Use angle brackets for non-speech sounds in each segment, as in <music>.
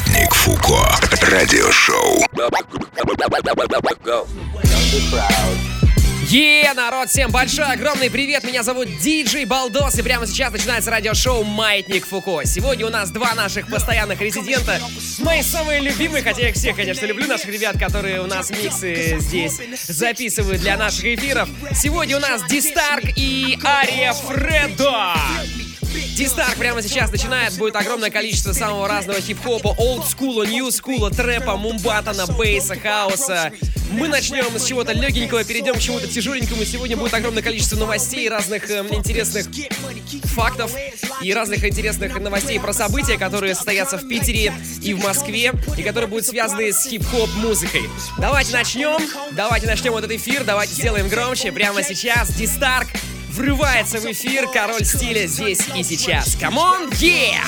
Маятник Фуко. Радиошоу. Е, народ, всем большой, огромный привет, меня зовут Диджей Балдос, и прямо сейчас начинается радиошоу «Маятник Фуко». Сегодня у нас два наших постоянных резидента, мои самые любимые, хотя я их всех, конечно, люблю, наших ребят, которые у нас миксы здесь записывают для наших эфиров. Сегодня у нас Дистарк и Ария Фредо. Дистарк прямо сейчас начинает. Будет огромное количество самого разного хип-хопа, олдскула, нью-скула, трэпа, мумбатана, бейса, хаоса. Мы начнем с чего-то легенького, перейдем к чему-то тяжеленькому. Сегодня будет огромное количество новостей, разных э, интересных фактов и разных интересных новостей про события, которые состоятся в Питере и в Москве, и которые будут связаны с хип-хоп музыкой. Давайте начнем. Давайте начнем этот эфир. Давайте сделаем громче. Прямо сейчас Дистарк врывается в эфир. Король стиля здесь и сейчас. Камон, yeah!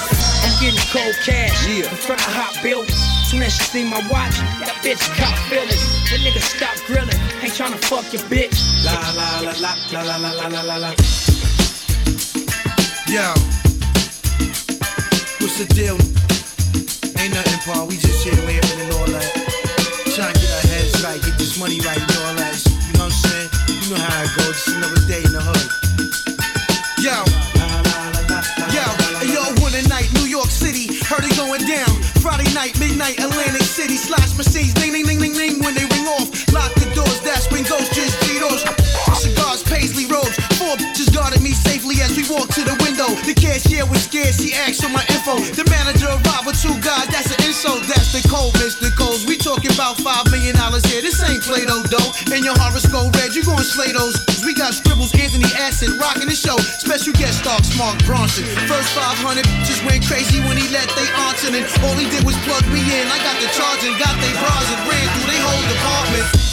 I'm getting cold cash yeah. in front of hot buildings. Soon as she see my watch, that bitch caught feelings. The nigga stop grilling, ain't tryna fuck your bitch. La la la la la la la la la la. Yo, what's the deal? Ain't nothing, Paul. We just here laughing and all that. Trying to get our heads right, get this money right and all that. You know what I'm saying? You know how it goes. Just another day City, slash machines, ding, ding, ding, ding, ding, when they ring off. Lock the doors, that's when ghosts just Cheetos. Cigars, paisley robes, four bitches guarded me safely as we walked to the window. The cashier was scared, she asked for my info. The manager arrived with two guys, that's an insult, that's the code, Mr. Coles. We talking about five million dollars here, this ain't Play-Doh dough. And your horoscope red, you gon' slay those. Got scribbles, Anthony Acid, rocking the show. Special guest star, Mark Bronson. First 500 just went crazy when he let they aunts in. All he did was plug me in. I got the charge and got they bras and ran through they whole department.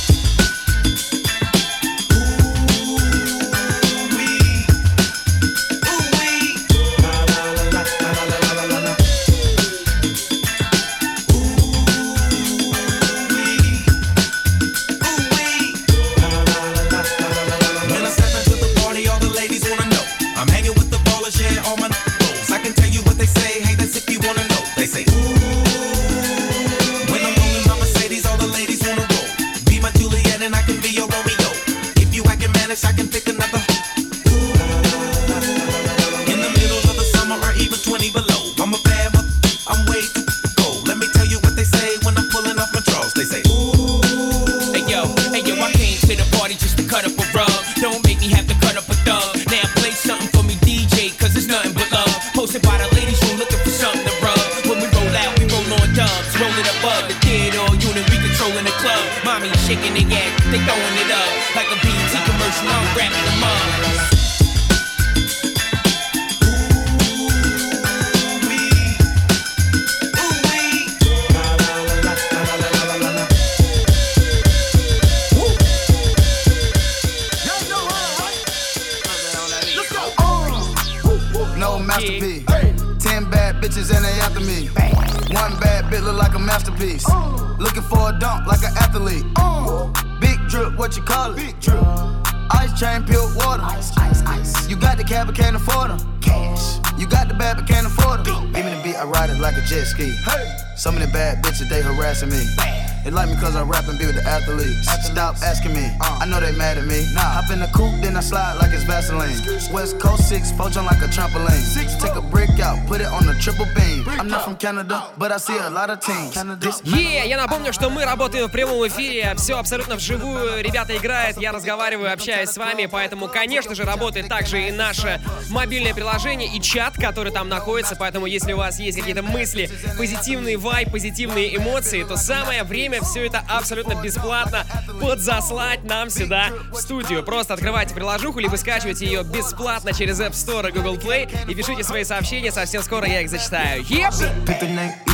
I ride it like a jet ski. Hey. Some of the bad bitches, they harassing me. They like me cause I rap and be with the athletes. Stop asking me, I know they mad at me. Nah, hop in the coupe, then I slide like it's Vaseline. West Coast 6, poaching like a trampoline. Take a brick out, put it on the triple beam. I'm not from Canada, but I see a lot of teams. This Е, я напомню, что мы работаем в прямом эфире, все абсолютно вживую, ребята играют, я разговариваю, общаюсь с вами, поэтому, конечно же, работает также и наше мобильное приложение и чат, который там находится, поэтому, если у вас есть какие-то мысли, позитивный вайб, позитивные эмоции, то самое время все это абсолютно бесплатно подзаслать нам сюда в студию. Просто открывайте приложуху, либо скачивайте ее бесплатно через App Store и Google Play и пишите свои сообщения, совсем скоро я их зачитаю.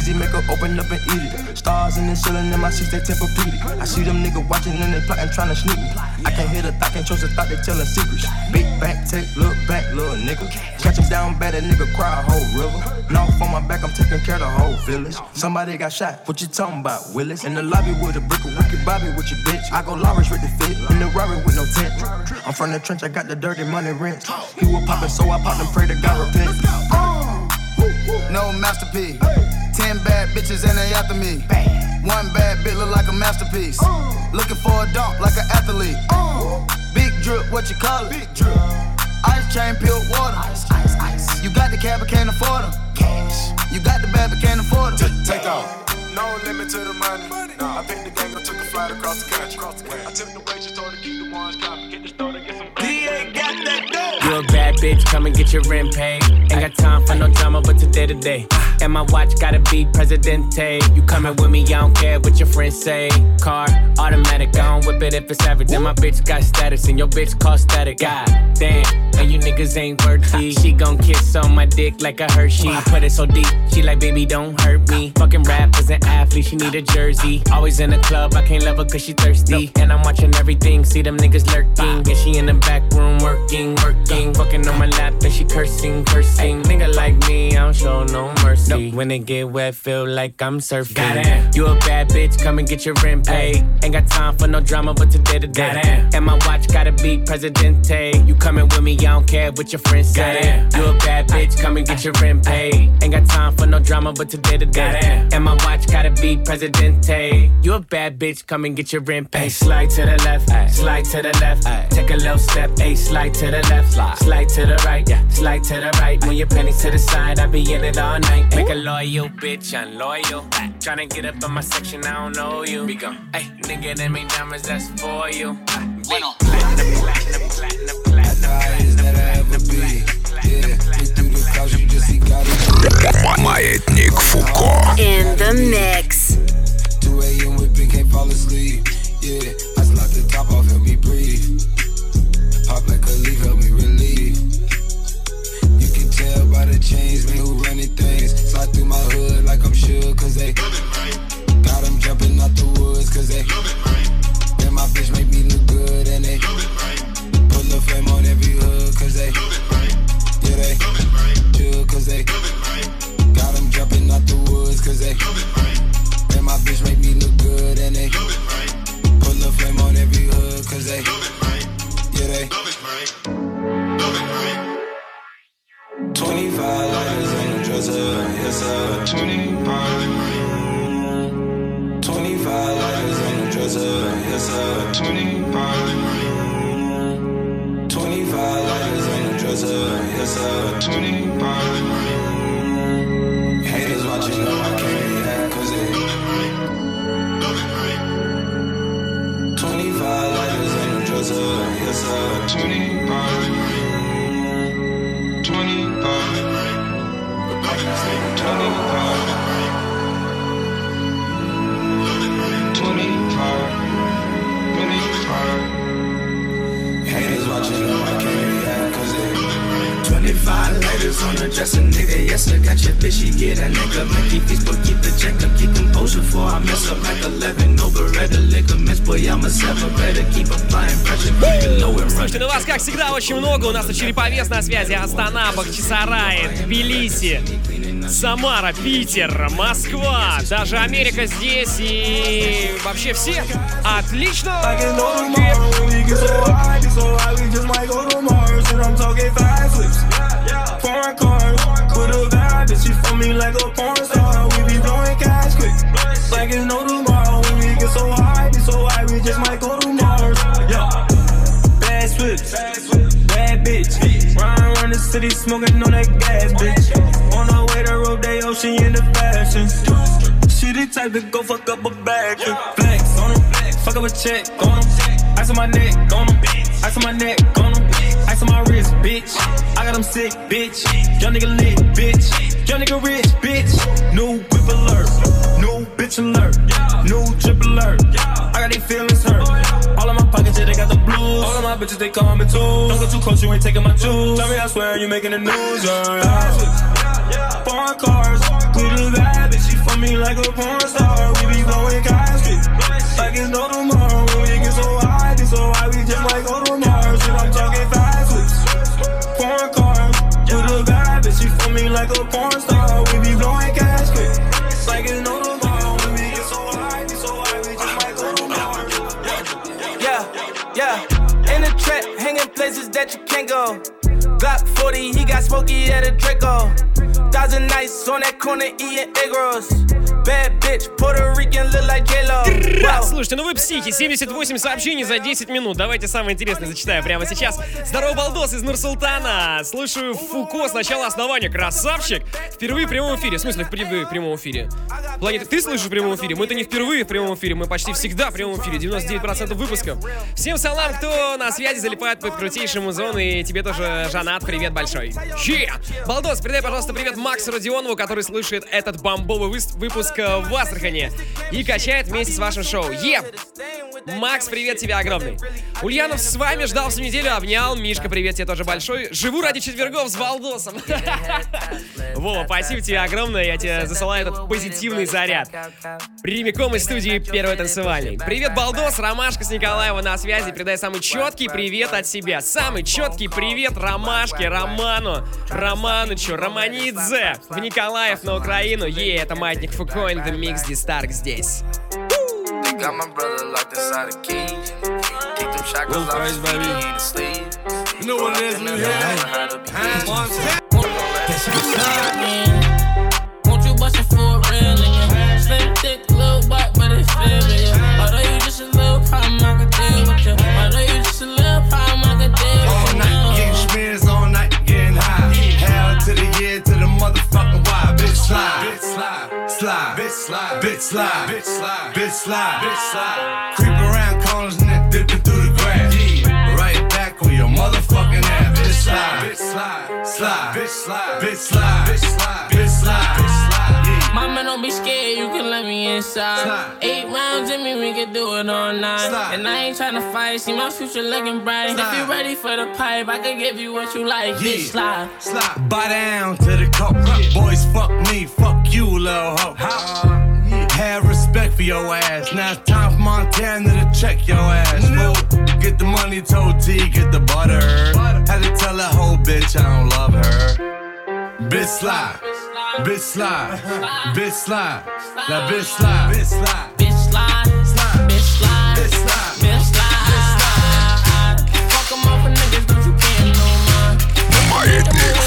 Easy, make her open up and eat it. Stars in the ceiling in my seats, they Tempur-Pedic. I see them niggas watching and they plotting, trying to sneak me. I can't hear the thought, can't trust the thought, they telling secrets. Big back, take, look back, little nigga. Catch him down bad, that nigga cry a whole river. Now on my back, I'm taking care of the whole village. Somebody got shot, what you talking about, Willis? In the lobby with a brick wicked Bobby with your bitch. I go Lawrence with the fit, in the Rari with no tent. I'm from the trench, I got the dirty money rent. He was poppin', so I popped and pray to God repent. No masterpiece. Ten bad bitches and they after me. One bad bitch look like a masterpiece. Looking for a dunk like an athlete. Big drip, what you call it? Big drip. Ice chain, pure water. Ice, ice, ice. You got the cab, but can't afford them. Cash. You got the bad, but can't afford them. Take off. No limit to the money. Nah, I picked the gang, I took a flight across the country. I took the waitress, told her keep the ones coming. Get the store to get some. DA. You a bad bitch, come and get your rent paid. Ain't got time for no drama, but today today. And my watch gotta be Presidente. You coming with me, I don't care what your friends say. Car, automatic, I don't whip it if it's average. And my bitch got status, and your bitch call static. God damn, and you niggas ain't worthy. She gon' kiss on my dick like a Hershey. Put it so deep, she like, baby, don't hurt me. Fucking rappers and athletes, she need a jersey. Always in the club, I can't love her cause she thirsty. And I'm watching everything, see them niggas lurking. And she in the back room working, working. Fucking on my lap, and she cursing, cursing. Nigga like me, I don't show no mercy. When it get wet, feel like I'm surfing. You a bad bitch, come and get your rent paid. Ain't got time for no drama, but today to day. And my watch gotta be Presidente. You coming with me, I don't care what your friends say. You a bad bitch, come and get your rent paid. Ain't got time for no drama, but today to day. And my watch gotta be Presidente. You a bad bitch, come and get your rent paid. Slide to the left, slide to the left. Take a little step, a slide to the left, slide to the right, slide to the right. When your pennies to the side, I be in it all night. Make a loyal bitch, I'm loyal. Tryna get up in my section, I don't know you. We go, hey, nigga, them ain't diamonds, that's for you. Big platinum, platinum, platinum, platinum, Highest that I ever be. Yeah, we through the couch, you just see got it. Маятник Фуко. In the mix. 2 a.m. whipping, can't fall asleep. Yeah, I slide the top off, help me breathe. Pop like a leaf, help me relieve. You can tell by the chains, man, who running things. Slide through my hood like I'm sure, cause they got them jumping out the woods, cause they. Then my bitch make me look good, and they love it right. put the flame on every hood, cause they. Yeah, they. love it Chill, cause they. love it Got them jumping out the woods, cause they. And my bitch make me look good and they love it right. Put the flame on every hood cause they yeah they love it, man. Love it, man. 25 letters in the dresser, yes sir. 25 letters in the dresser, yes sir. 25 очень много. У нас тут Череповец на связи, Астана, Бахчисарай, Тбилиси, Самара, Питер, Москва, даже Америка здесь и вообще все. Отлично! Foreign. City smoking on that gas, bitch. On her way to Rodeo, oh, she in the fashion. She the type to go fuck up a bag. Flex on 'em, fuck up a check on 'em. Ice on my neck, on 'em. Ice on my neck, on 'em. Ice on my wrist, bitch. I got 'em sick, bitch. Young nigga lit, bitch. Young nigga rich, bitch. New whip alert, new bitch alert, new trip alert. I got these feelings hurt. My bitches, they call me too. Don't go too close, you ain't taking my juice. Tell me, I swear, you making the news, yeah. yeah. Foreign cars, with a bad bitch, she for me like a porn star. We be blowing casket, like it's no tomorrow. When we get so high, be so high, we just to Mars. And I'm talking fast whips, foreign cars, a bad bitch, she for me like a porn places that you can't go. Glock 40, he got smoky at a Draco. Thousand nights on that corner eating egg rolls. Bad bitch, Puerto Rican look like J-Lo. Раз, Wow. слушайте, ну вы психи, 78 сообщений за 10 минут. Давайте самое интересное зачитаю прямо сейчас. Здорово, балдос из Нур-Султана. Слушаю Фуко с начала основания. Красавчик. Впервые в прямом эфире. В смысле, впервые в прямом эфире? Планета, ты слышишь в прямом эфире? Мы-то не впервые в прямом эфире. Мы почти всегда в прямом эфире. 99% выпусков. Всем салам, кто на связи залипает по крутейшему зону. И тебе тоже, Жанат, привет большой. Че? Балдос, передай, пожалуйста, привет Максу Родионову, который слушает этот бомбовый выпуск э, в Астрахани и качает вместе с вашим шоу. Е! Макс, привет тебе огромный. Ульянов с вами ждал всю неделю, обнял. Мишка, привет тебе тоже большой. Живу ради четвергов с Валдосом. <laughs> Вова, спасибо тебе огромное. Я тебе засылаю этот позитивный заряд. Прямиком из студии Первой танцевальной. Привет, Балдос, Ромашка с Николаева на связи. Передай самый четкий привет от себя. Самый четкий привет Ромашке, Роману, Романычу, Романидзе в Николаев на Украину. Е, это Маятник Фуко in the Mix Дистарк здесь. You know what it is slide, bitch slide, bitch slide, bitch slide. Creep around corners and then dipping through the grass. Yeah. Right back on your motherfucking ass. Bitch slide, bitch slide, slide, bitch slide, bitch slide, bitch slide, bitch slide, bitch slide. Yeah. Mama, don't be scared, you can let me inside. Slide. Eight rounds in me, we can do it all night. Slide. And I ain't tryna fight, see my future looking bright. If Slide. you ready for the pipe, I can give you what you like. Yeah. Bitch, slide. Slide. Buy down to the coke. Boys, fuck me, fuck you, little hoe. Uh-huh had respect for your ass. Now it's time for Montana to check your ass. Fool. Get the money, told T, get the butter. Had to tell that whole bitch I don't love her. Bitch slide, bitch slide, bitch slide, that bitch slide, bitch slide, bitch slide, bitch slide, bitch slide, bitch slide. Fuck them off niggas, but you can't no. My ethnic.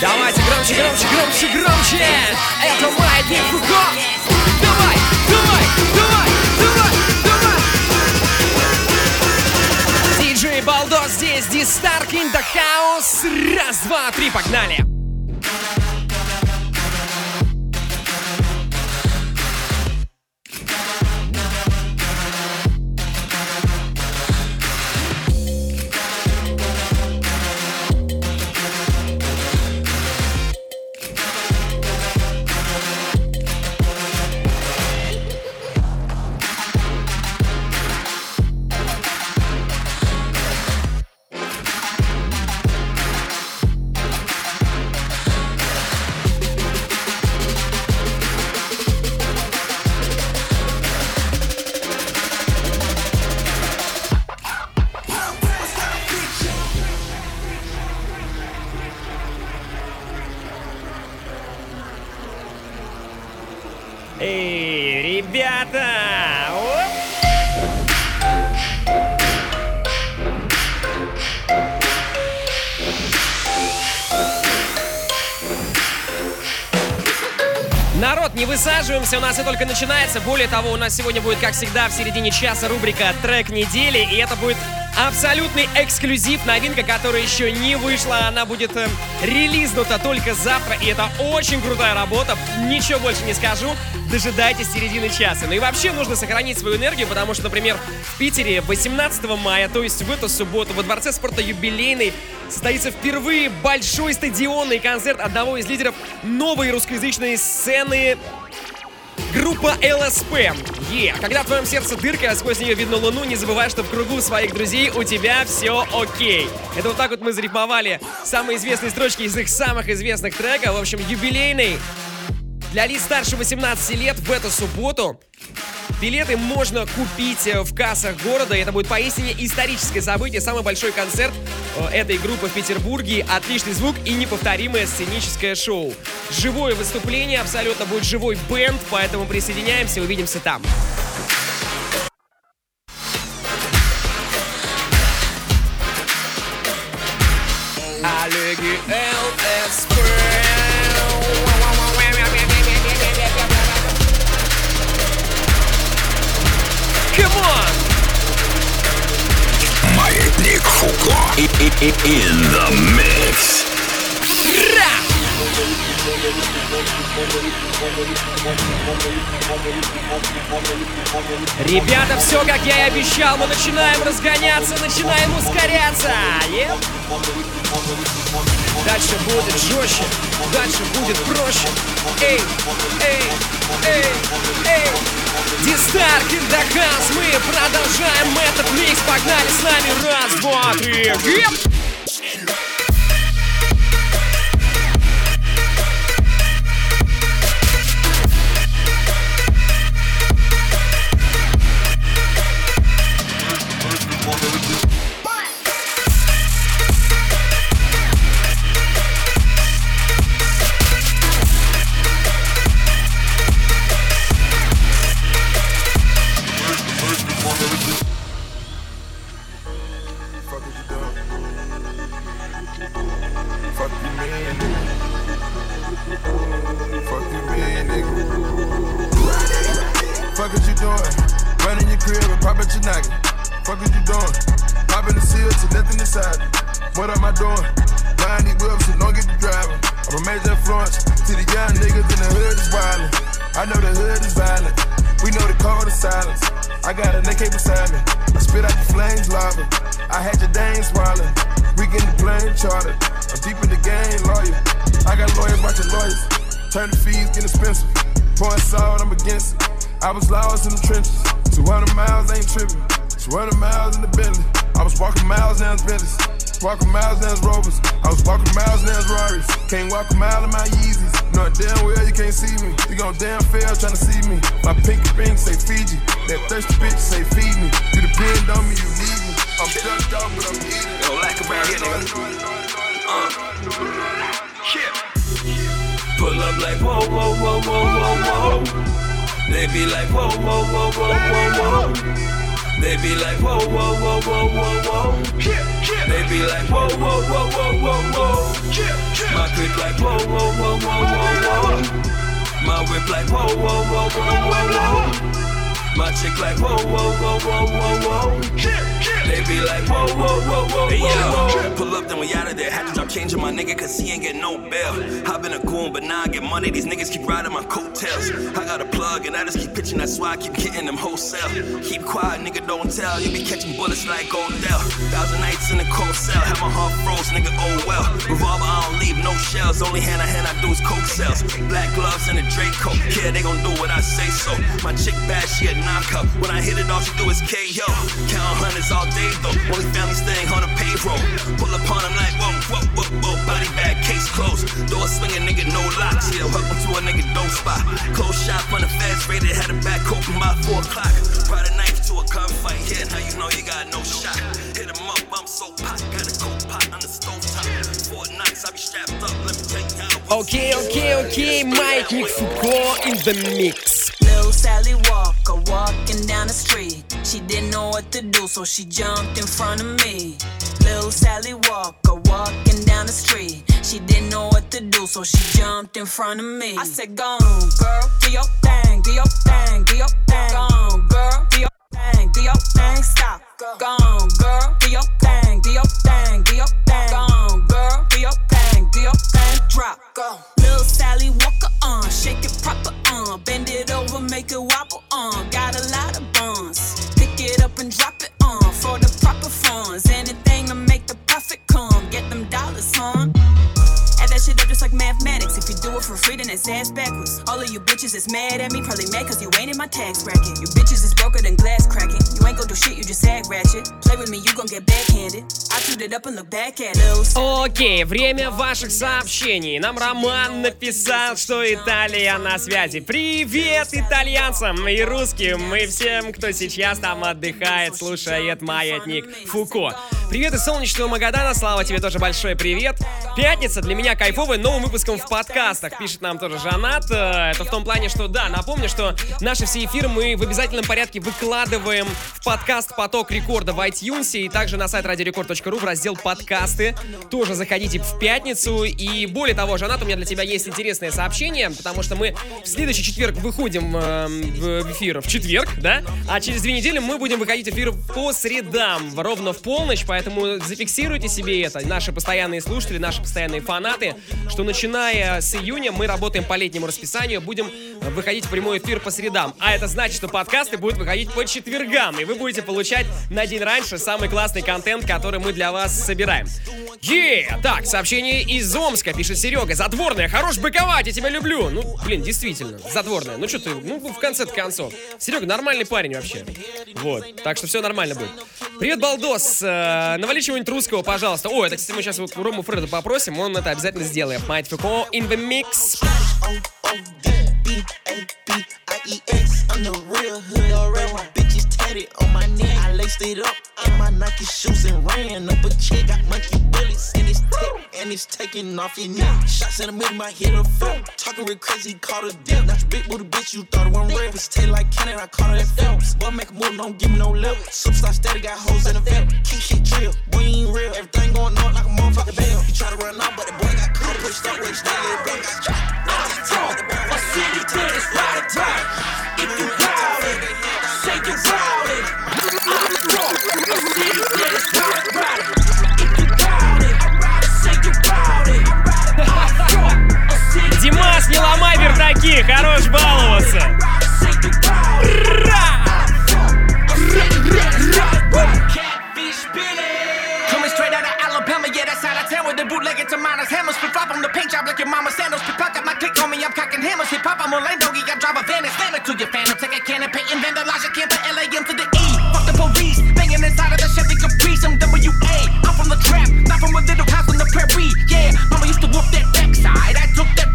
Давайте громче, громче, громче, громче. Это Маятник Фуко. Давай, давай, давай, давай, давай. Диджей Балдос здесь, Дистарк house. Раз, два, три, погнали. Не высаживаемся, у нас и только начинается. Более того, у нас сегодня будет, как всегда, в середине часа рубрика «Трек недели», и это будет абсолютный эксклюзив, новинка, которая еще не вышла, она будет э, релизнута только завтра, и это очень крутая работа, ничего больше не скажу, дожидайтесь середины часа. Ну и вообще нужно сохранить свою энергию, потому что, например, в Питере 18 мая, то есть в эту субботу, во Дворце спорта юбилейный состоится впервые большой стадионный концерт одного из лидеров новой русскоязычной сцены Группа ЛСП. Е. Когда в твоем сердце дырка, а сквозь нее видно луну, не забывай, что в кругу своих друзей у тебя все окей. Это вот так вот мы зарифмовали самые известные строчки из их самых известных треков. В общем, юбилейный для лиц старше 18 лет в эту субботу Билеты можно купить э, в кассах города. Это будет поистине историческое событие, самый большой концерт этой группы в Петербурге. Отличный звук и неповторимое сценическое шоу. Живое выступление, абсолютно будет живой бенд, поэтому присоединяемся, увидимся там. In the mix. Ребята, все как я и обещал, мы начинаем разгоняться, начинаем ускоряться. Еп. Дальше будет жестче, дальше будет проще. Эй, эй, эй, эй. Дистар, Киндахас, мы продолжаем этот микс. Погнали с нами. Раз, два, три. Еп. I got an AK beside me. I spit out the flames lava. I had your dame swallowed. We get the plane chartered. I'm deep in the game, lawyer. I got lawyers watching lawyers. Turn the fees, get expensive. Pouring salt, I'm against it. I was lost in the trenches. 200 miles ain't tripping. 200 miles in the Bentley. I was walking miles down the Bentleys. Walking miles down Rovers. I was walking miles down Rarries. Can't walk a mile in my Yeezys. Knowing damn well you can't see me. You gon' damn fail trying to see me. My pinky ring say Fiji. That thirsty bitch say feed me. You depend on me, you need me. I'm ducked off, but I'm eating. Yo, lack around here, nigga. Uh. Shit. Pull up like whoa, whoa, whoa, whoa, whoa, whoa. They be like whoa, whoa, whoa, whoa, whoa, whoa. They be like whoa, whoa, whoa, whoa, whoa, whoa. They be like whoa, whoa, whoa, whoa, whoa, whoa. My clip like whoa, whoa, whoa, whoa, whoa, whoa. My whip like whoa, whoa, whoa, whoa, whoa, whoa. My chick like whoa, whoa, whoa, whoa, whoa, whoa. They be like whoa, whoa, whoa, whoa, Hey, whoa, whoa. pull up, then we out of there. Had to drop change on my nigga, cause he ain't get no bail. I've been a goon, but now I get money. These niggas keep riding my coattails. I got a plug, and I just keep pitching, that's why I keep hitting them wholesale. Keep quiet, nigga, don't tell. You be catching bullets like Odell. Thousand nights in the cold cell, have my heart froze, nigga, oh well. Revolver, I don't leave no shells. Only hand to hand I do is coke sales. Black gloves and a Draco. Yeah, they gon' do what I say so. My chick bad, she a nine cup. When I hit it off, she do is KO. Count hundreds all day though. Only family staying on the payroll. Pull up on him like whoa, whoa, whoa, whoa. Body bag, case closed. Door swinging, nigga, no locks. Yeah, hook to a nigga, dope spot. Cold shot on the fast rated, had a back open by four o'clock. Brought a knife to a gunfight. Yeah, now you know you got no shot. Hit him up, I'm so pot. Got a cold pot on the stove top. Four knocks, I be strapped up. Let me tell you how. Okay, okay, okay, Mike Mixuko in the mix. Little Sally Walker walking down the street. She didn't know what to do, so she jumped in front of me. Little Sally Walker walking down the street. She didn't know what to do, so she jumped in front of me. I said, Go on, girl, do your thing, do your thing, do your thing. Go on, girl, do your thing, do your thing. Stop. Go on, girl, do your thing, do your thing, do your thing. Go on, girl, do your thing, do your thing. Drop. Go. Little Sally Walker on, shake it proper on, bend it over, make it wobble on. Got a lot of buns, pick it up and drop it on for the proper funds. Anything just like mathematics. If you do it for free, then it's ass backwards. All of you bitches is mad at me, probably mad cause you ain't in my tax bracket. You bitches is broker than glass cracking. You ain't gon' do shit, you just act ratchet. Play with me, you gon' get backhanded. I chewed it up and look back at those. Окей, время ваших сообщений. Нам Роман написал, что Италия на связи. Привет итальянцам и русским, и всем, кто сейчас там отдыхает, слушает Маятник Фуко. Привет из солнечного Магадана, Слава, тебе тоже большой привет. Пятница для меня кайфовая новым выпуском в подкастах, пишет нам тоже Жанат. Э, Это в том плане, что да, напомню, что наши все эфиры мы в обязательном порядке выкладываем в подкаст «Поток рекорда» в iTunes и также на сайт радиорекорд.ру в раздел «Подкасты». Тоже заходите в пятницу. И более того, Жанат, у меня для тебя есть интересное сообщение, потому что мы в следующий четверг выходим э, в эфир в четверг, да? А через две недели мы будем выходить в эфир по средам, ровно в полночь, поэтому зафиксируйте себе это, наши постоянные слушатели, наши постоянные фанаты, что начиная с июня мы работаем по летнему расписанию, будем выходить в прямой эфир по средам. А это значит, что подкасты будут выходить по четвергам, и вы будете получать на день раньше самый классный контент, который мы для вас собираем. Е, так, сообщение из Омска, пишет Серега. Задворная, хорош быковать, я тебя люблю. Ну, блин, действительно, задворная. Ну что ты, ну в конце концов. Серега нормальный парень вообще. Вот, так что все нормально будет. Привет, Балдос. Э, навали чего-нибудь русского, пожалуйста. О, это, кстати, мы сейчас у Рому Фреда попросим, он это обязательно сделает. Mike core in the mix. I'm the real hood, tatted on my neck. I laced it up in my Nike shoes and ran up a check. Got monkey bullets in his tech and it's taking off your neck. Shots in the middle, my hit a film. Talking real crazy, caught a dip. Your big booty bitch, you thought it wasn't real. It's tail like cannon, I caught her at Phelps. Boy, make a move, don't give me no lip. Superstar steady, got hoes in the vet. Keep shit drill, boy, ain't real. Everything going on like a motherfucking bell. You try to run out, but the boy got caught. Pushed up, pushed down, little boy got shot. A city to this or die. If you proud it, say you proud it. A city to this ride or die. If you proud it, say you proud it. Димас, не ломай вердаки, хорош баловаться. Coming straight out of Alabama, yeah, that's out of town with the bootleg to minus hammers. Flip flop on the paint job like your mama sandals. Flip I'm Orlando, I drive a van and slam it to your fan. Take a can and paint and vandalize your camper, LAM to the E. Fuck the police, banging inside of the Chevy Caprice. I'm WA, I'm from the trap, not from a little house on the prairie. Yeah, mama used to whoop that backside. I took that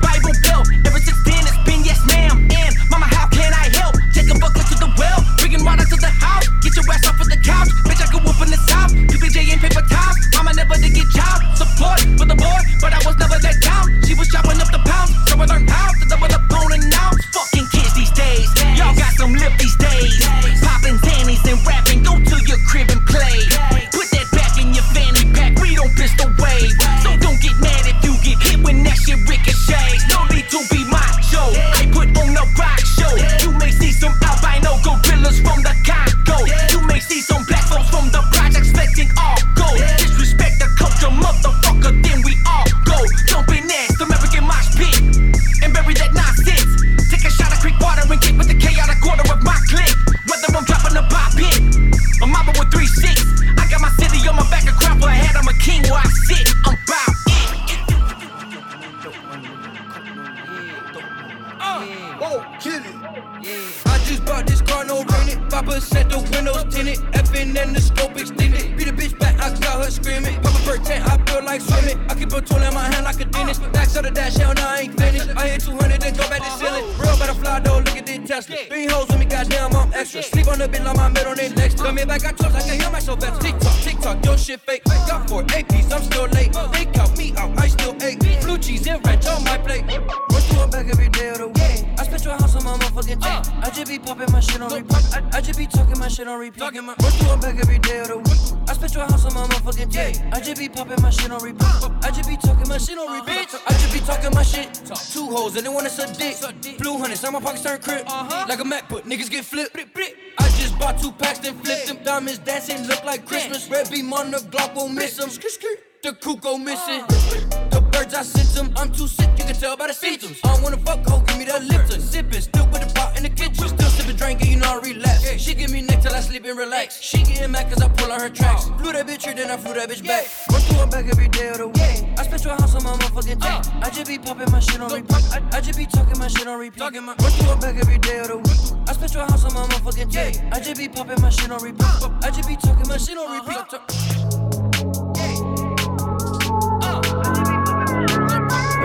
Sleeping, relax. She getting mad cause I pull on her tracks. Blew that bitch here, then I flew that bitch back. Run through her back every day of the week. I spent your house on my motherfucking tape. I just be popping my shit on repeat. I, just be talking my shit on repeat. Talking my Run through her back every day of the week. I spent your house on my motherfucking tape. I just be popping my shit on repeat. I just be talking my shit on repeat.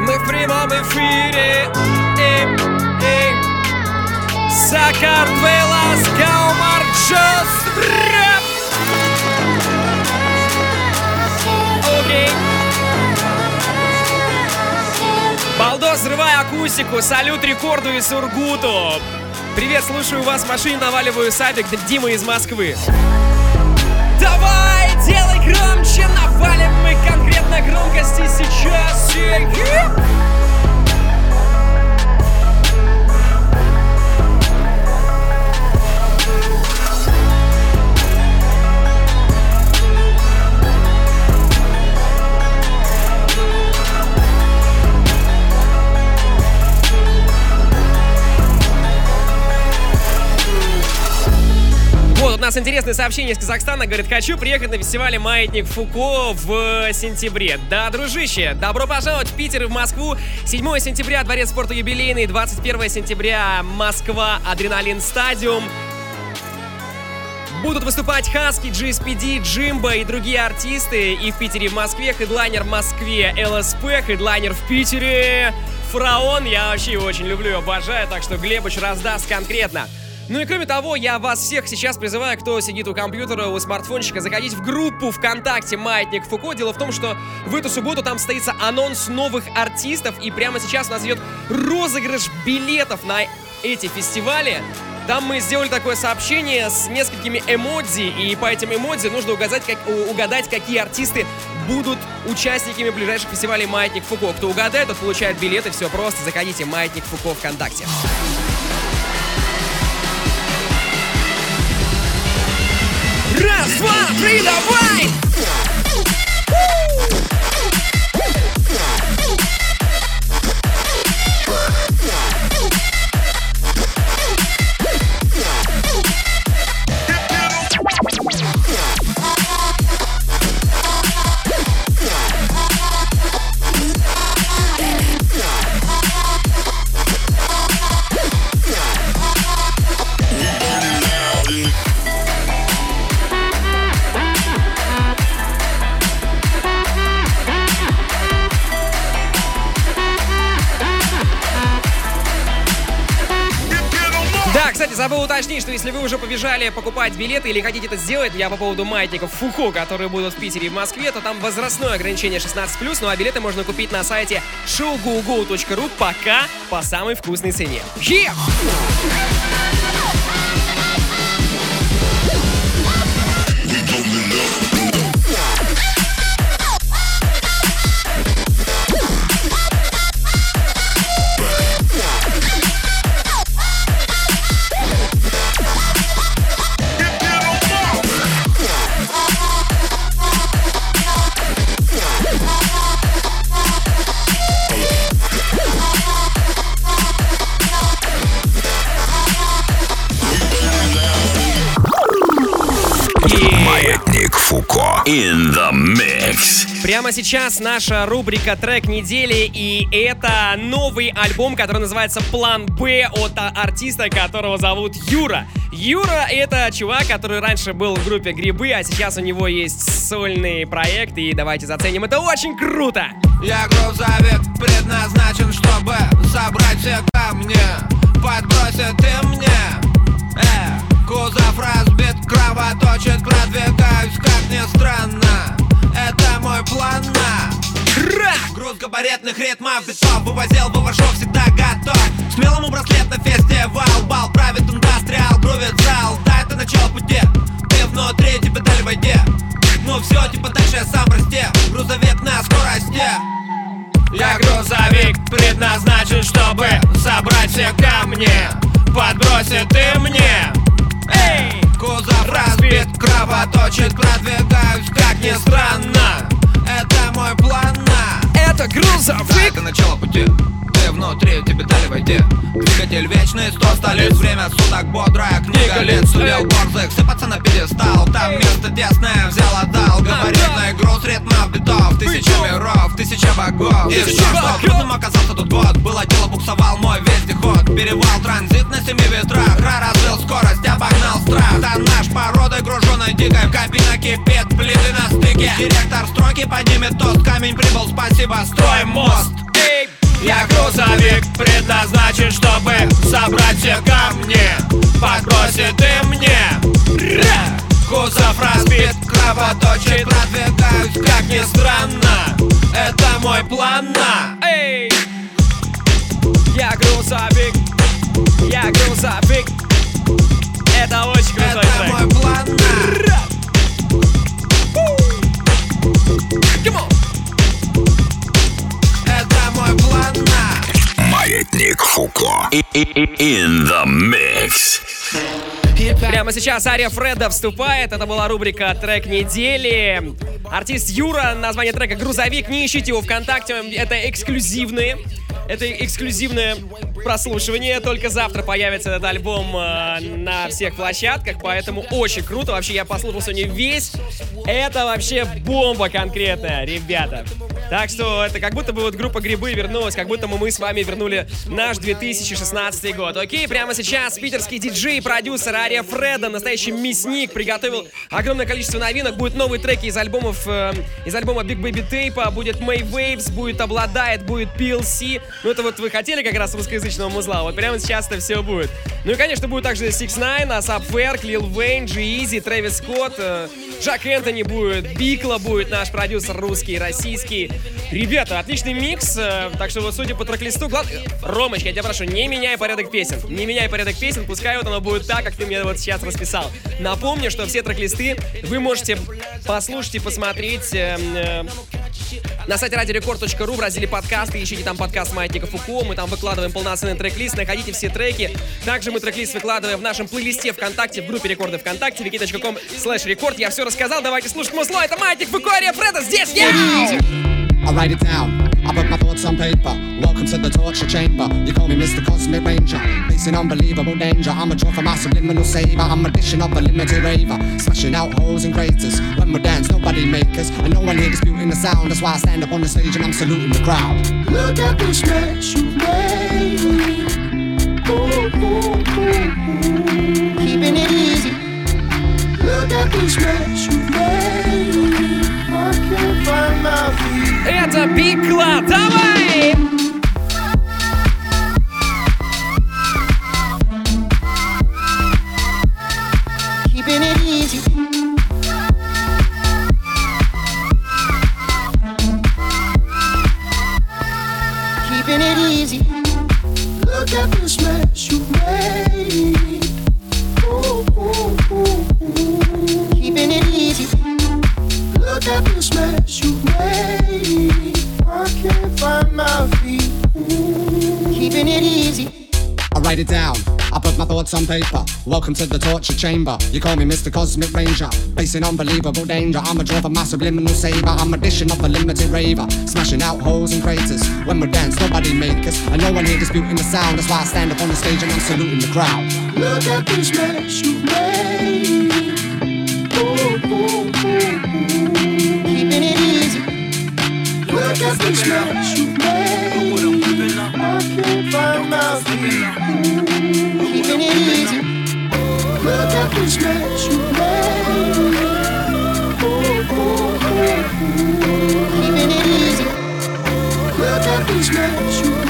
Muy prima me fide, eh. Сакартвелас Гаумарджос. Рэп. Окей. Балдос, взрывай акустику. Салют рекорду и Сургуту. Привет, слушаю вас в машине, наваливаю сабик. Дима из Москвы. Давай, делай громче, навалим мы конкретно громкости сейчас. Yeah. Вот, у нас интересное сообщение из Казахстана. Говорит, хочу приехать на фестивале «Маятник Фуко» в сентябре. Да, дружище, добро пожаловать в Питер и в Москву. 7 сентября Дворец спорта юбилейный, 21 сентября Москва, Адреналин Стадиум. Будут выступать Хаски, GSPD, Джимба и другие артисты. И в Питере, и в Москве. Хедлайнер в Москве ЛСП, хедлайнер в Питере. Фараон, я вообще его очень люблю и обожаю, так что Глебыч раздаст конкретно. Ну и кроме того, я вас всех сейчас призываю, кто сидит у компьютера, у смартфончика, заходить в группу ВКонтакте «Маятник Фуко». Дело в том, что в эту субботу там состоится анонс новых артистов, и прямо сейчас у нас идет розыгрыш билетов на эти фестивали. Там мы сделали такое сообщение с несколькими эмодзи, и по этим эмодзи нужно угадать, как, угадать, какие артисты будут участниками ближайших фестивалей «Маятник Фуко». Кто угадает, тот получает билеты, все просто, заходите «Маятник Фуко» ВКонтакте. Раз, два, три, давай! Забыл уточнить, что если вы уже побежали покупать билеты или хотите это сделать, я по поводу маятников Фуко, которые будут в Питере и в Москве, то там возрастное ограничение 16+, ну а билеты можно купить на сайте showgogo.ru пока по самой вкусной цене. Yeah! In the mix. Прямо сейчас наша рубрика «Трек недели», и это новый альбом, который называется «План Б» от а- артиста, которого зовут Юра. Юра — это чувак, который раньше был в группе «Грибы», а сейчас у него есть сольный проект, и давайте заценим. Это очень круто! Я грузовик предназначен, чтобы собрать все камни Подбросит ты мне Э, кузов разбит, кровоточит Продвигаюсь, как ни странно. Это мой план на. Груз габаритных ритмов битов Вывозил в Варшов, всегда готов. Смелому браслет на фестивал Бал правит индастриал, грувит зал. Да, это начало пути. Ты внутри, тебе дали войде Ну все, типа дальше я сам расте. Грузовик на скорости. Я грузовик предназначен, чтобы собрать все камни. Подбросит ты мне Кузов разбит, кровоточит Продвигаюсь, как ни странно. Это мой план на Это грузовик Это начало пути. Ты внутри, тебе дали войти. Двигатель вечный, сто столиц Время суток, бодрая книга лиц Сулил борзых, сыпаться на пьедестал. Там место тесное, взял, отдал. Габаритный груз ритмов битов. Тысяча миров, тысяча богов. И все, что трудным оказался тут год. Было дело, буксовал мой вездеход. Перевал, транзит на семи ветрах. Ра развил скорость, обогнал страх. Тоннаж породой груженой дикой. Кабина кипит, плиты на стыке. Директор стройки поднимет тост Камень. Прибыл, спасибо, строим мост. Я грузовик предназначен, чтобы собрать все камни. Подбросит ты мне! Кузов разбит, кровоточит Продвигаюсь, как ни странно. Это мой план на эй Я грузовик. Я грузовик. Это очень крутой Это трек. мой план на Маятник Фуко. In the mix. Прямо сейчас Ария Фреда вступает. Это была рубрика «Трек недели». Артист Юра, название трека «Грузовик». Не ищите его ВКонтакте, это эксклюзивные. Это эксклюзивное прослушивание. Только завтра появится этот альбом э, на всех площадках, поэтому очень круто. Вообще, я послушал сегодня весь. Это вообще бомба конкретная, ребята. Так что это как будто бы вот группа Грибы вернулась, как будто бы мы с вами вернули наш 2016 год. Окей, прямо сейчас питерский диджей продюсер Ария Фреда, настоящий мясник, приготовил огромное количество новинок. Будут новые треки из альбомов, э, из альбома Big Baby Tape, будет May Waves, будет Обладает, будет PLC. Ну это вот вы хотели как раз русскоязычного музла, вот прямо сейчас это все будет. Ну и конечно будет также 6 9 Асап Ферк, Лил Вейн, G-Eazy, Трэвис Скотт, э, Джак Энтони будет, Бикла будет наш продюсер русский, российский. Ребята, отличный микс, э, так что вот судя по трек-листу, главное... Ромочка, я тебя прошу, не меняй порядок песен, не меняй порядок песен, пускай вот оно будет так, как ты мне вот сейчас расписал. Напомню, что все трек-листы вы можете послушать и посмотреть э, э, на сайте радиорекорд.ру в разделе подкасты, ищите там подкаст Маятника Фуко, мы там выкладываем полноценный трек-лист, находите все треки. Также мы трек-лист выкладываем в нашем плейлисте ВКонтакте, в группе рекорды ВКонтакте, wiki.com слэш рекорд. Я все рассказал, давайте слушать музло, это Маятник Фуко, Ария Фреда здесь, я! I write it down. I put my thoughts on paper. Welcome to the torture chamber. You call me Mr. Cosmic Ranger. Facing unbelievable danger. I'm a draw for my subliminal saver. I'm a addition of a limited raver. Smashing out holes and craters. When we dance, nobody makers. And no one here disputing the sound. That's why I stand up on the stage and I'm saluting the crowd. Look at this mess you made ooh, ooh, ooh. Keeping it easy. Look at this mess you made me. Это Бикла, давай! Write it down. I put my thoughts on paper. Welcome to the torture chamber. You call me Mr. Cosmic Ranger. Facing unbelievable danger. I'm a draw for my subliminal saver. I'm a addition of a limited raver. Smashing out holes and craters. When we dance, nobody make us. And no one here disputing the sound. That's why I stand up on the stage and I'm saluting the crowd. Look at this mess you made. Keeping it easy. Look at this mess you made. I Keeping it easy. Look at this mess you made. Ooh, ooh, ooh. Keeping it easy. Look at this mess you made.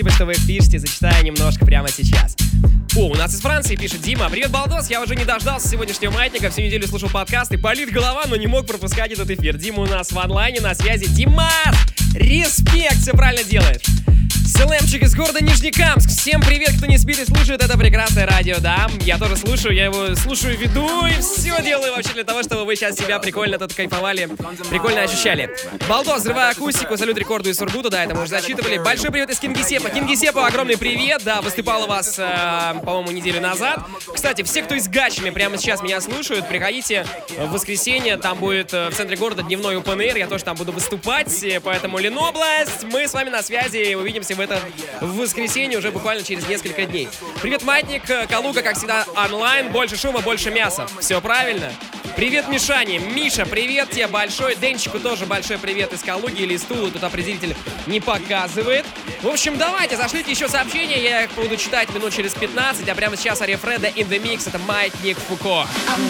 Спасибо, что вы их пишете. Зачитаю немножко прямо сейчас. О, у нас из Франции пишет Дима. Привет, Балдос. Я уже не дождался сегодняшнего маятника. Всю неделю слушал подкаст и болит голова, но не мог пропускать этот эфир. Дима у нас в онлайне на связи. Димас! Респект! Все правильно делаешь. Слэмчик из города Нижнекамск. Всем привет, кто не спит и слушает это прекрасное радио, да. Я тоже слушаю, я его слушаю, веду и все делаю вообще для того, чтобы вы сейчас себя прикольно тут кайфовали, прикольно ощущали. Балдос, взрывая акустику, салют рекорду из Сургута, да, это мы уже зачитывали. Большой привет из Кингисепа. Кингисепа, огромный привет, да, выступал у вас, э, по-моему, неделю назад. Кстати, все, кто из Гатчины прямо сейчас меня слушают, приходите в воскресенье, там будет э, в центре города дневной air, я тоже там буду выступать, поэтому Ленобласть, мы с вами на связи, увидимся в это в воскресенье уже буквально через несколько дней. Привет, Матник, Калуга, как всегда, онлайн, больше шума, больше мяса. Все правильно? Привет, Мишане. Миша, привет тебе большой. Денчику тоже большой привет из Калуги или из Тулы. Тут определитель не показывает. В общем, давайте, зашлите еще сообщения. Я их буду читать минут через 15. А прямо сейчас Ария Фреда in the mix. Это Маятник Фуко. I'm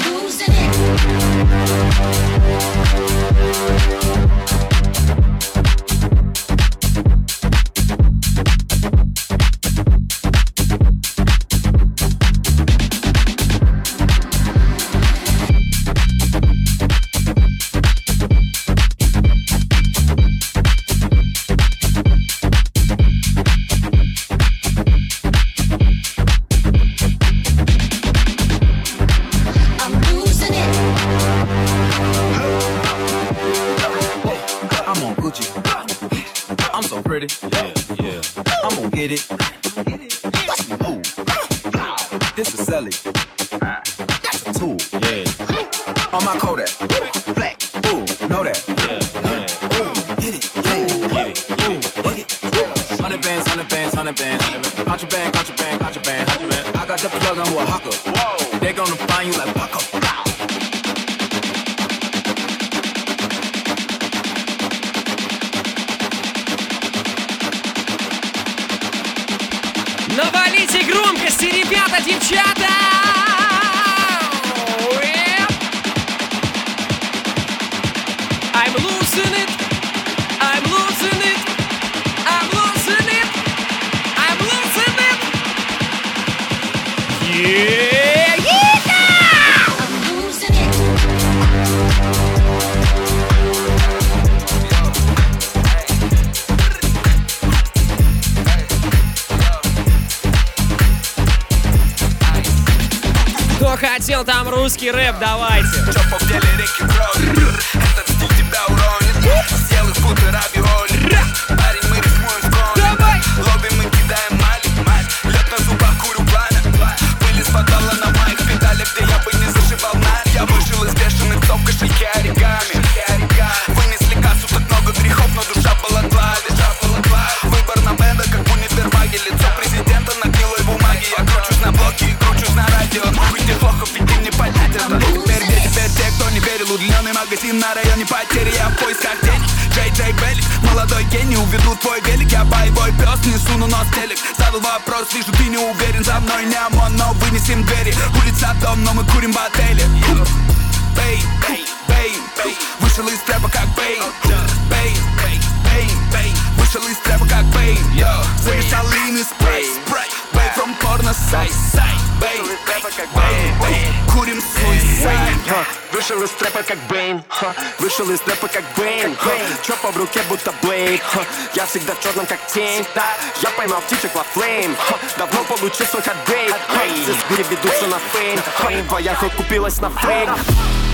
из трэпа как Бейн ха. Вышел из трэпа как Бейн ха. Чопа в руке будто Блейд ха. Я всегда в черном как тень да. Я поймал птичек во флейм ха. Давно получил свой хатбейт Все сбили ведутся на фейм ха. Твоя хоть купилась на фейк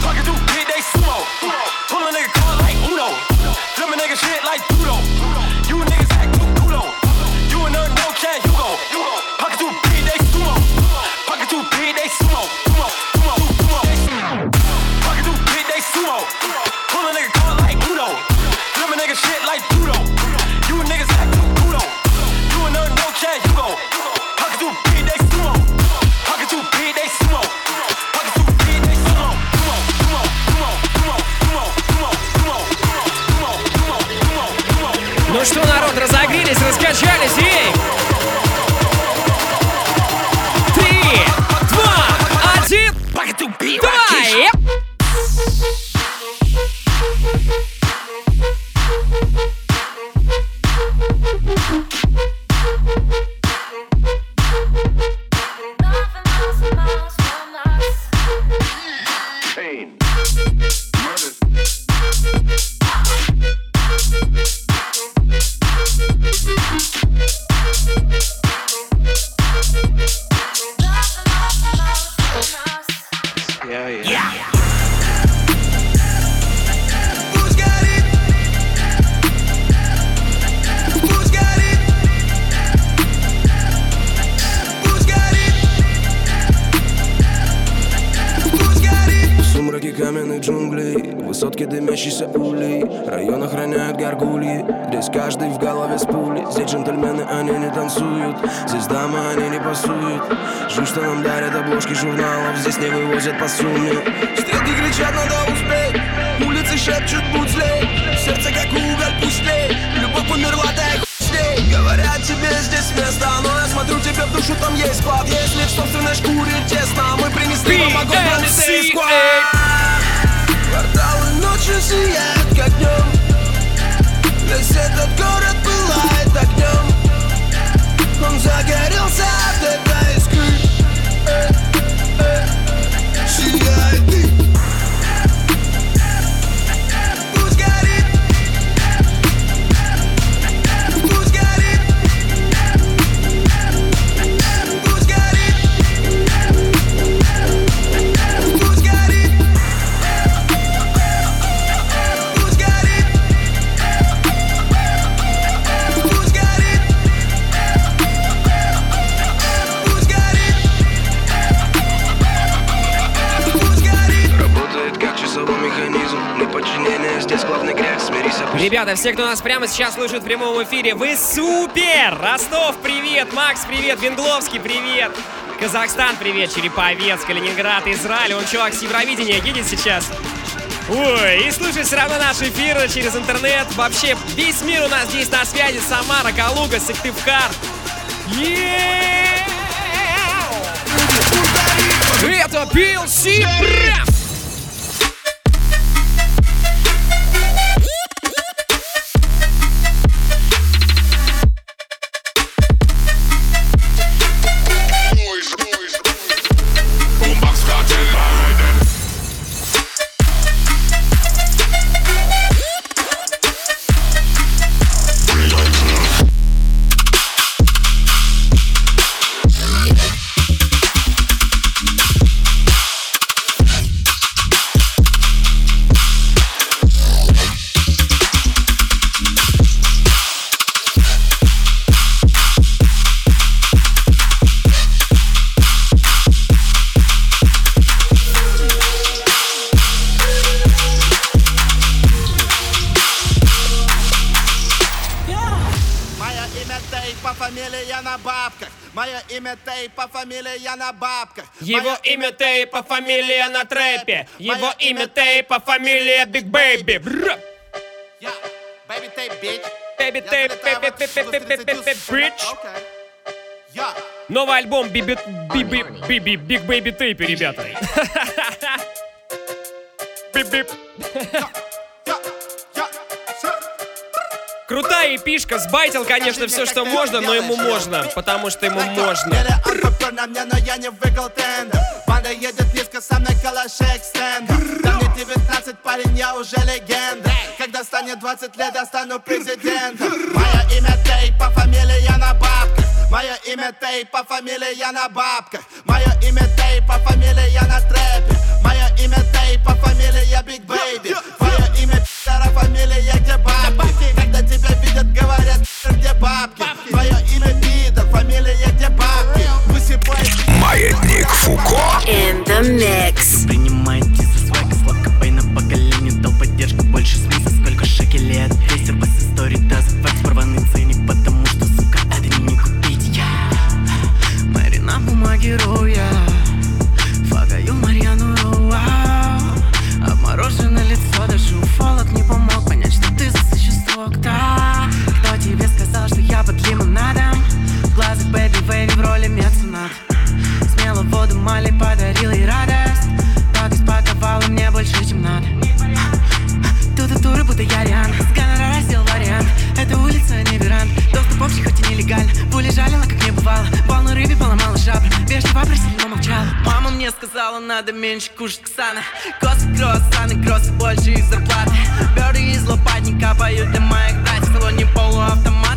Talking to big they sumo. Pull a nigga car like Uno. Flip a nigga shit like Dudo. Ребята, все, кто нас прямо сейчас слушает в прямом эфире, вы супер! Ростов, привет! Макс, привет! Венгловский, привет! Казахстан, привет! Череповец, Калининград, Израиль. Он чувак с Евровидения едет сейчас. Ой, и слушает все равно наш эфир через интернет. Вообще, весь мир у нас здесь на связи. Самара, Калуга, Сыктывкар. Yeah! Это PLC Прям! Его имя Tape, а фамилия на трэпе. Его имя Tape, а фамилия Big Baby. Baby Tape, bitch. Baby Tape, Baby Bitch. Новый альбом Биби Биби Биби Big Baby Tape, ребята. Бип-бип. Крутая эпишка, сбайтил, конечно, все, что можно, но ему можно, потому что ему можно. Антопер на мне, но я не выиграл тендер Банда едет низко, со мной калаш экстендер Да мне 19, парень, я уже легенда Когда станет 20 лет, я стану президентом Мое имя Тей, по фамилии я на бабках Мое имя Тей, по фамилии я на бабках Мое имя Тей, по фамилии я на трэпе. Мое имя Тей, по фамилии я Биг Бэйби. Твое имя пидора, фамилия где бабки. Когда тебя видят, говорят, где бабки Твое имя In the mix. Жабры Вежливо просили, но молчала. Мама мне сказала, надо меньше кушать ксана. Косы, круассаны, кроссы, больше их зарплаты. Бёрды из лопатника поют для моих братьев В салоне полуавтоматы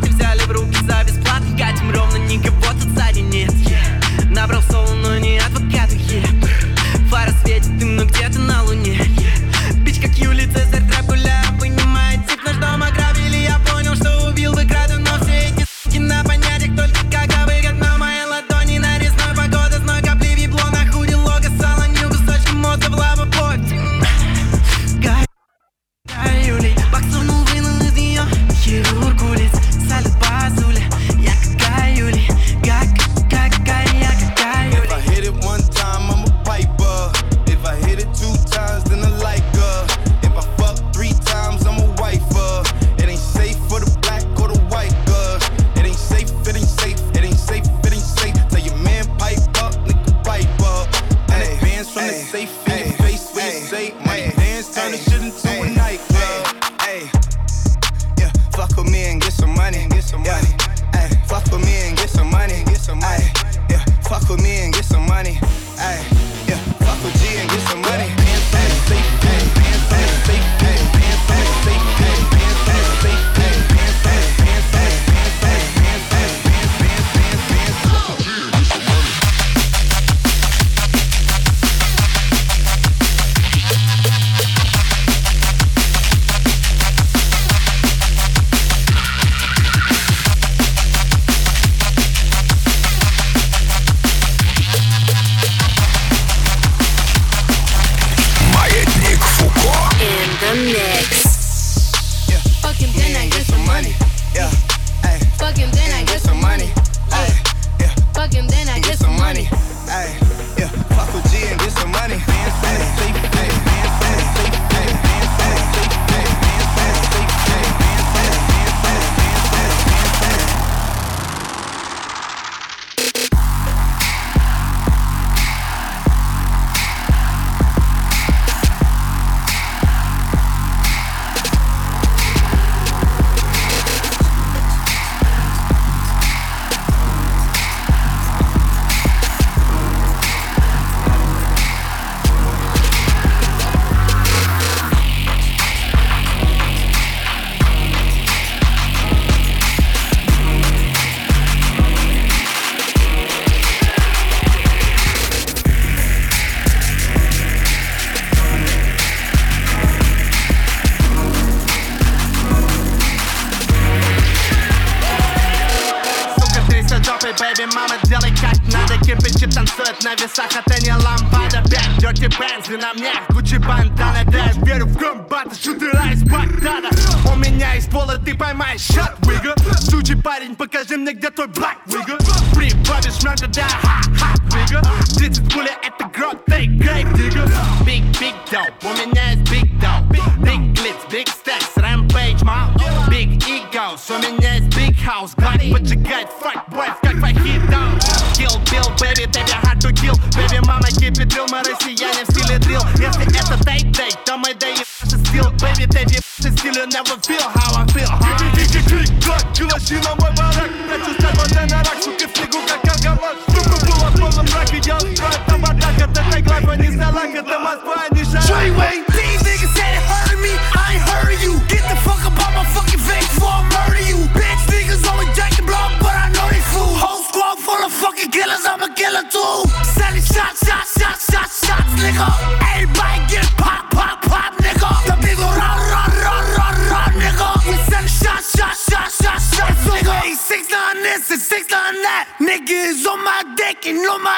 pokażem, gdzie to black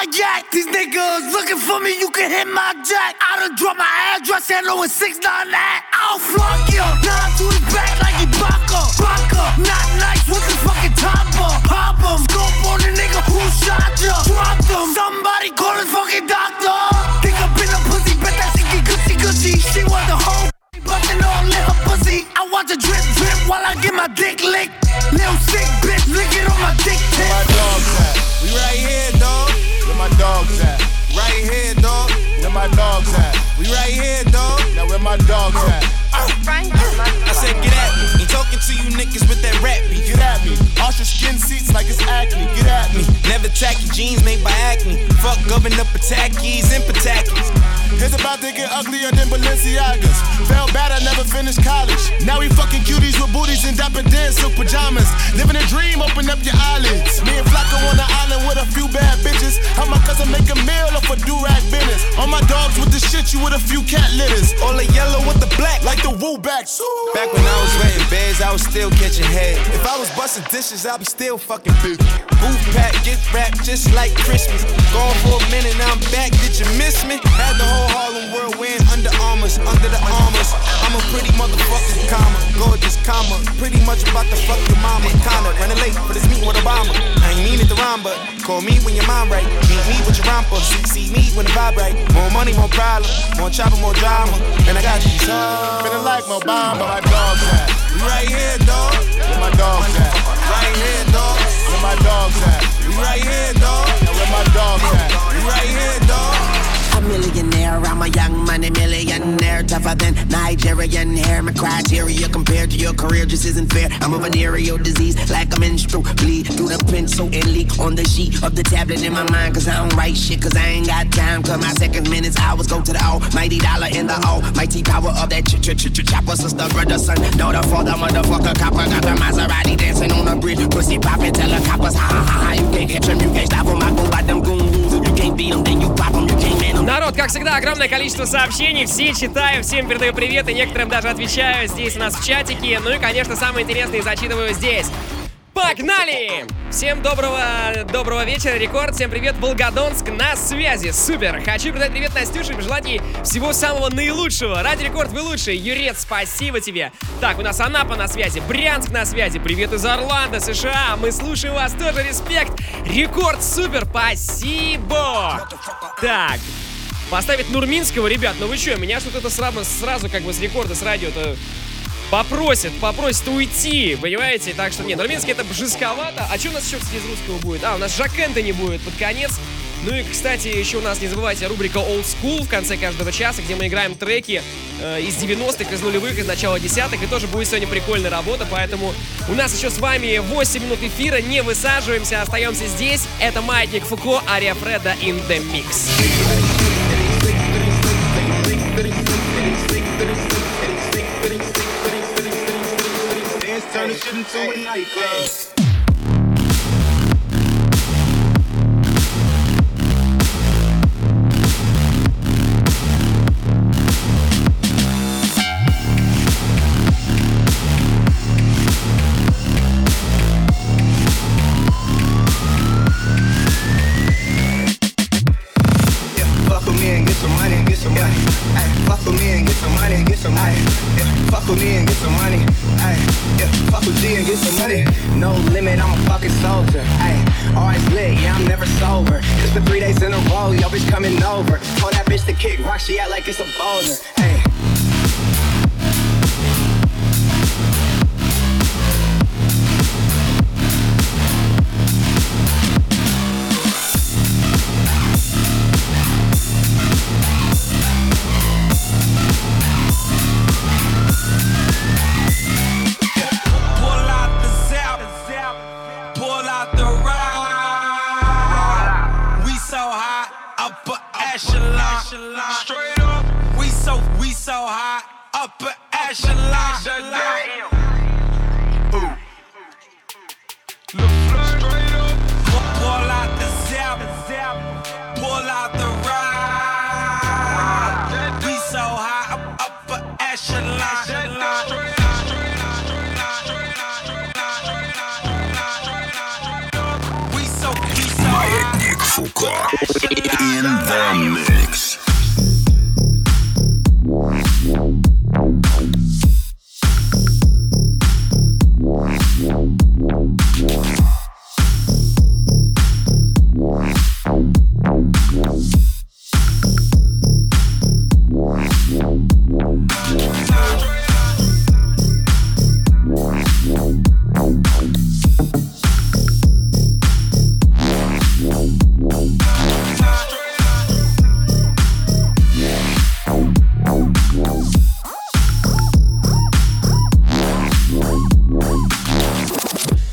my. These niggas looking for me, you can hit my jack. I done drop my address it's six nine that. I'll flunk you. Now to his back like he Baka. Not nice with the fucking topper. Pop him. Scope on the nigga who shot ya. Drop him. Somebody call his fucking doctor. Think up in a pussy, bet that she get gutsy gutsy. She want the whole bustin' all in her pussy. I watch her drip drip while I get my dick licked. Little sick bitch, lick it on my dick tip. My dogs at? We right here, dog. My dogs at? Right here, dog. Where my dogs at? We right here, dog. Now where my dogs at? I said, get at me. Talking to you niggas with that rap beat. Get at me. Your skin seats like it's acne. Get at me. Never tacky jeans made by acne. Fuck government up Patakis and Patakis. It's about to get uglier than Balenciagas. Felt bad, I never finished college. Now we fucking cuties with booties and dapper dance silk pajamas. Living a dream, open up your eyelids. Me and Flacco on the island with a few bad bitches. How my cousin make a meal off a do-rag business. All my dogs with the shit, you with a few cat litters. All the yellow with the black. Like the woo backs. Back when I was renting beds, I was still catching head. If I was busting dishes, I'd be still fucking big. Booth pack, get wrapped just like Christmas. Gone for a minute, now I'm back. Did you miss me? Had the whole Harlem world wearing under armors, under the armors. I'm a pretty motherfucking comma, gorgeous comma. Pretty much about to fuck your mama, kinda. Running late for this meeting with Obama. I ain't mean it to rhyme, but call me when your mom right. Meet me with your romper, see, me when the vibe right. More money, more problem, more chopper, more drama. And I got you, so. Feeling like Obama, my dogs? Right here, dog. Where my dogs at? Right here, dog. Where my dogs at? We right here, dog. Where my dogs at? We right here, dog. A millionaire, I'm a young money millionaire, tougher than Nigerian hair. My criteria compared to your career just isn't fair. I'm a venereal disease, like a menstrual bleed through the pencil and leak on the sheet of the tablet in my mind. Cause I don't write shit, cause I ain't got time. Cause my seconds, minutes, hours go to the almighty dollar in the almighty power of that ch ch ch ch chopper. Sister, brother, son, daughter, father, motherfucker, copper. Got the Maserati dancing on the bridge. Pussy poppin', tell the coppers, ha ha ha. You can't catch 'em, you can't stop 'em. I go by them goon Народ, как всегда, огромное количество сообщений, все читаю, всем передаю привет и некоторым даже отвечаю здесь у нас в чатике. Ну и, конечно, самые интересные зачитываю здесь. Погнали! Всем доброго, доброго вечера, Рекорд. Всем привет, Волгодонск на связи. Супер! Хочу передать привет Настюше и пожелать ей всего самого наилучшего. Радио Рекорд вы лучший. Юрец, спасибо тебе. Так, у нас Анапа на связи, Брянск на связи. Привет из Орландо, США. Мы слушаем вас тоже, респект. Рекорд, супер, спасибо. Так, Поставить Нурминского, ребят, ну вы что, меня что-то сразу, сразу как бы с рекорда, с радио-то попросит, попросит уйти, понимаете? Так что, нет, Нурминский это жестковато. А что у нас еще, кстати, из русского будет? А, у нас Жак не будет под конец. Ну и, кстати, еще у нас, не забывайте, рубрика Old School в конце каждого часа, где мы играем треки э, из 90-х, из нулевых, из начала десятых. И тоже будет сегодня прикольная работа, поэтому у нас еще с вами 8 минут эфира. Не высаживаемся, остаемся здесь. Это Маятник Фуко, Ария Фреда in the Mix. shouldn't do it night. some money. Ay, yeah, fuck with G and get some money. No limit, I'm a fucking soldier. Ay, always lit, yeah, I'm never sober. It's for three days in a row, yo, bitch coming over. Told that bitch to kick rock, she act like it's a boulder.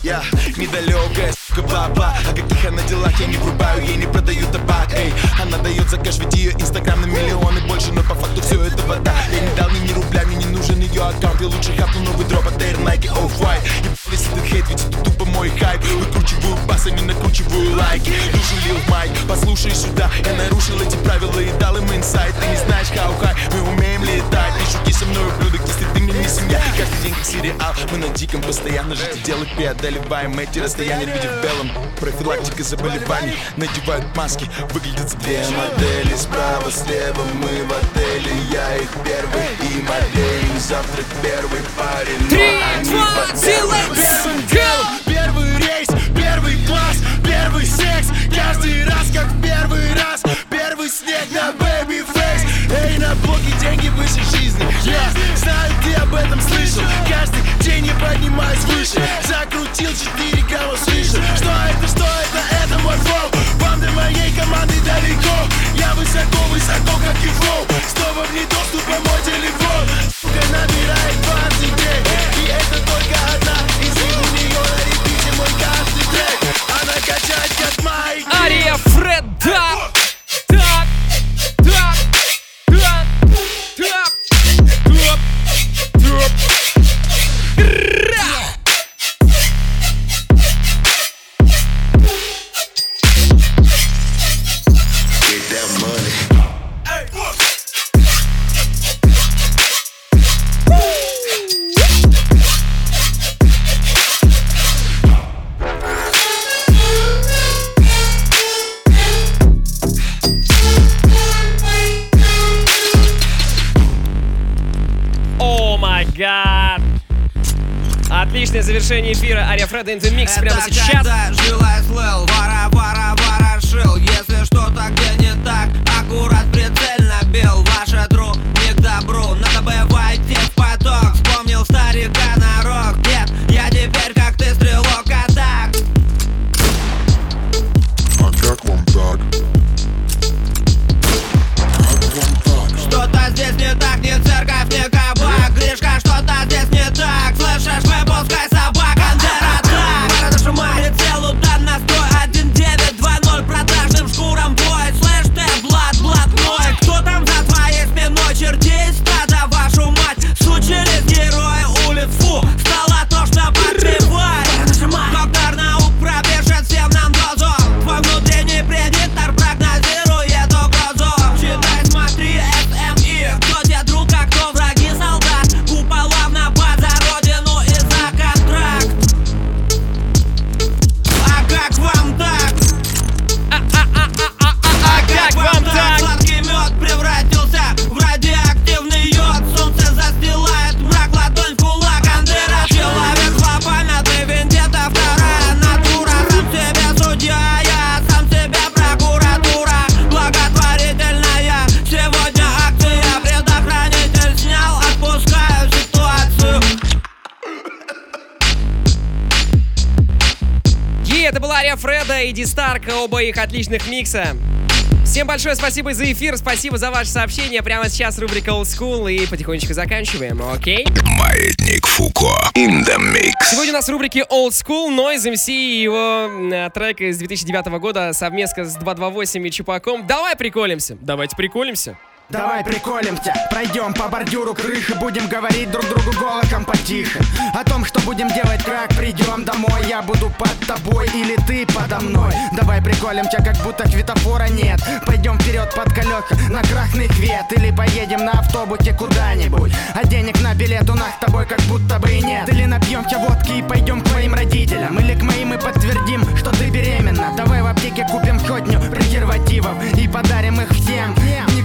Я недалекая, сука, баба О каких она делах я не врубаю, ей не продаю табак Эй, она дает за кэш, ведь ее инстаграм на миллионы больше Но по факту все это вода. Я не дал ей ни рубля, мне не нужен ее аккаунт Я лучше хапну новый дроп от Air Nike Off-White Ебались этот хейт, ведь это тупо мой хайп. Выкручиваю бас, а не накручиваю лайки. Душу лил Майк, послушай сюда Я нарушил эти правила и дал им инсайт. Ты не знаешь, how high, мы умеем летать. Не шути со мной, ублюдок, если ты мне не семья. Каждый день как сериал, мы на диком постоянно Жить и делать преодолеваем эти расстояния. Люди в белом, профилактика заболеваний Надевают маски, выглядят две модели. Справа, слева, мы в отеле. Я их первый и модель. Завтрак первый парень но Три, они два, go! делом Первый рейс, первый класс, первый секс. Каждый раз, как первый раз Первый снег на baby face. Эй, на блоке деньги выше жизни. Я знаю, ты об этом слышал. Каждый день я поднимаюсь выше. Закрутил 4 грамма свыше Что это, что это, это мой flow Вам до моей команды далеко. Я высоко, высоко, как и flow Снова вне доступа мой телефон Сука набирает 20 дней И это только одна Ария Отличное завершение эфира Ария Фреда in the Mix прямо Это сейчас. когда жил и слыл, вора, вора, ворошил Если что-то где не так, аккурат прицельно бил Ваше тру не к добру, Фреда и Ди Старк, оба их отличных микса. Всем большое спасибо за эфир, спасибо за ваше сообщение. Прямо сейчас рубрика Old School и потихонечку заканчиваем, окей? Маятник Фуко. In the mix. Сегодня у нас в рубрике Old School Noise MC и его э, трек из 2009 года совместно с 228 и Чупаком. Давай приколимся. Давайте приколимся. Давай приколимся, пройдем по бордюру крыши Будем говорить друг другу голосом потише. О том, что будем делать, как придем домой Я буду под тобой или ты подо мной. Давай приколимся, как будто светофора нет. Пойдем вперед под колеса на красный свет. Или поедем на автобусе куда-нибудь. А денег на билет у нас с тобой как будто бы и нет. Или напьемся водки и пойдем к твоим родителям. Или к моим и подтвердим, что ты беременна. Давай в аптеке купим сотню презервативов И подарим их всем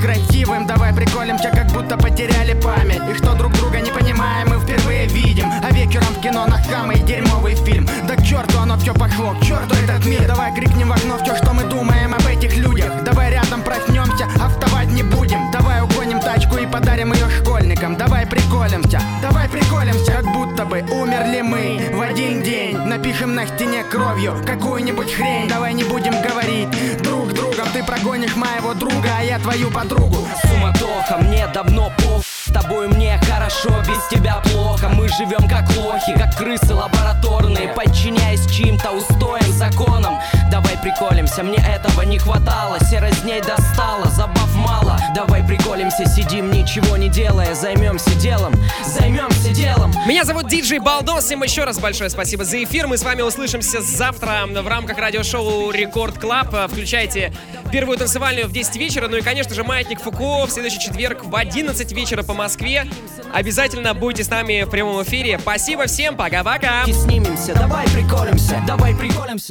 некрасивым Давай приколимся, как будто потеряли память. И что друг друга не понимаем, мы впервые видим. А вечером в кино на самый дерьмовый фильм. Да к черту оно все пошло, к черту этот мир. Давай крикнем в окно все, что мы думаем об этих людях. Давай рядом проснемся, а вставать не будем. Давай угоним тачку и подарим ее школьникам. Давай приколимся, давай приколимся Как будто бы умерли мы. В один день Напишем на стене кровью какую-нибудь хрень. Давай не будем говорить друг другом. Ты прогонишь моего друга, а я твою подругу. Суматоха, мне давно пох С тобой мне хорошо, без тебя плохо. Мы живем как лохи, как крысы лабораторные. Подчиняясь чьим-то устоям, законам. Давай приколимся, мне этого не хватало. Серость дней достала, забав мало. Давай приколимся, сидим ничего не делая. Займемся делом, займемся делом. Меня зовут Диджей Балдос, всем еще раз большое спасибо за эфир. Мы с вами услышимся завтра в рамках радиошоу Record Club. Включайте первую танцевальную в 10 вечера. Ну и, конечно же, Маятник Фуко в следующий четверг в 11 вечера по Москве. Обязательно будьте с нами в прямом эфире. Спасибо всем, пока-пока. Снимемся, давай приколимся, давай приколимся